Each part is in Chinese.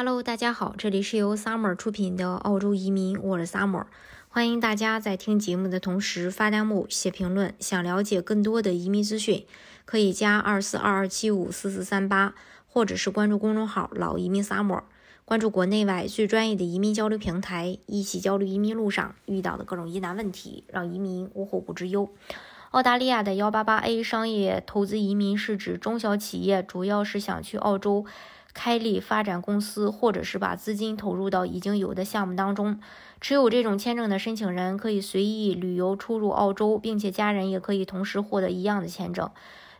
Hello，大家好，这里是由 Summer 出品的澳洲移民，我是 Summer。欢迎大家在听节目的同时发弹幕、写评论。想了解更多的移民资讯，可以加二四二二七五四四三八，或者是关注公众号“老移民 Summer”，关注国内外最专业的移民交流平台，一起交流移民路上遇到的各种疑难问题，让移民无后顾之忧。澳大利亚的幺八八 A 商业投资移民是指中小企业主要是想去澳洲。开立发展公司，或者是把资金投入到已经有的项目当中。持有这种签证的申请人可以随意旅游出入澳洲，并且家人也可以同时获得一样的签证，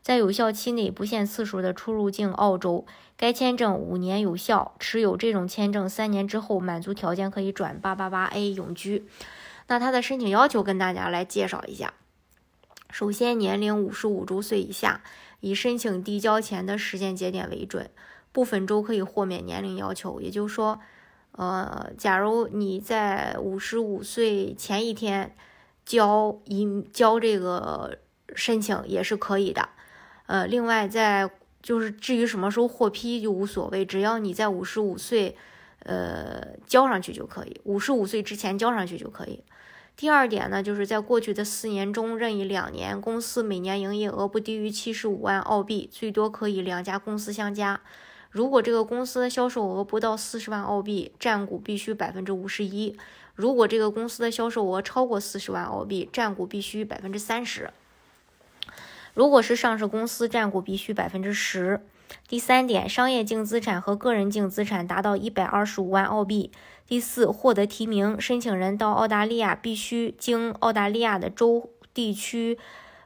在有效期内不限次数的出入境澳洲。该签证五年有效，持有这种签证三年之后满足条件可以转八八八 A 永居。那它的申请要求跟大家来介绍一下。首先，年龄五十五周岁以下，以申请递交前的时间节点为准。部分州可以豁免年龄要求，也就是说，呃，假如你在五十五岁前一天交一交这个申请也是可以的。呃，另外在就是至于什么时候获批就无所谓，只要你在五十五岁呃交上去就可以，五十五岁之前交上去就可以。第二点呢，就是在过去的四年中任意两年，公司每年营业额不低于七十五万澳币，最多可以两家公司相加。如果这个公司的销售额不到四十万澳币，占股必须百分之五十一；如果这个公司的销售额超过四十万澳币，占股必须百分之三十。如果是上市公司，占股必须百分之十。第三点，商业净资产和个人净资产达到一百二十五万澳币。第四，获得提名，申请人到澳大利亚必须经澳大利亚的州、地区，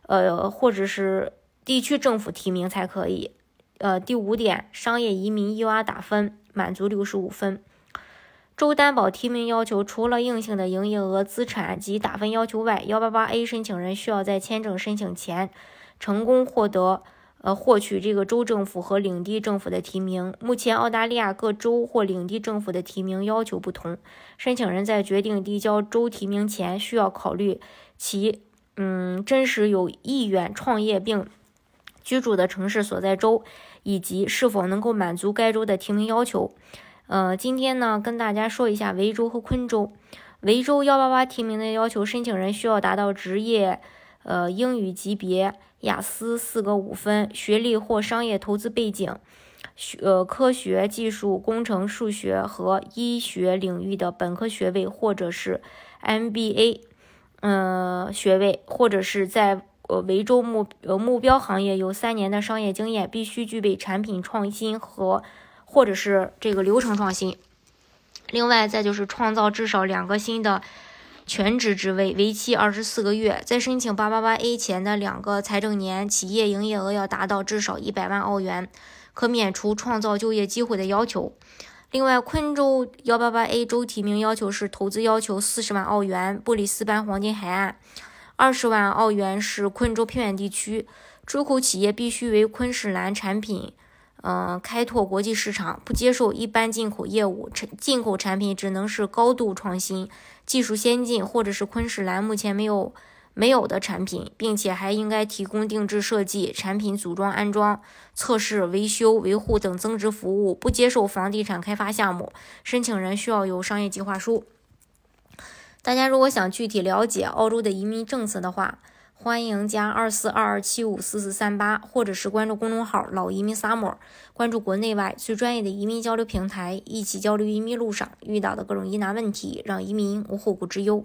呃，或者是地区政府提名才可以。呃，第五点，商业移民 UR 打分满足六十五分。州担保提名要求，除了硬性的营业额、资产及打分要求外，幺八八 A 申请人需要在签证申请前成功获得呃获取这个州政府和领地政府的提名。目前，澳大利亚各州或领地政府的提名要求不同，申请人在决定递交州提名前，需要考虑其嗯真实有意愿创业并居住的城市所在州。以及是否能够满足该州的提名要求？呃，今天呢，跟大家说一下维州和昆州。维州幺八八提名的要求，申请人需要达到职业呃英语级别雅思四个五分，学历或商业投资背景，学呃科学技术、工程、数学和医学领域的本科学位或者是 MBA 嗯学位，或者是在。呃，维州目呃目标行业有三年的商业经验，必须具备产品创新和或者是这个流程创新。另外，再就是创造至少两个新的全职职位，为期二十四个月。在申请八八八 A 前的两个财政年，企业营业额要达到至少一百万澳元，可免除创造就业机会的要求。另外，昆州幺八八 A 州提名要求是投资要求四十万澳元，布里斯班黄金海岸。二十万澳元是昆州偏远地区，出口企业必须为昆士兰产品，嗯，开拓国际市场，不接受一般进口业务。产进口产品只能是高度创新、技术先进，或者是昆士兰目前没有没有的产品，并且还应该提供定制设计、产品组装、安装、测试、维修、维护等增值服务。不接受房地产开发项目。申请人需要有商业计划书。大家如果想具体了解澳洲的移民政策的话，欢迎加二四二二七五四四三八，或者是关注公众号“老移民 summer”，关注国内外最专业的移民交流平台，一起交流移民路上遇到的各种疑难问题，让移民无后顾之忧。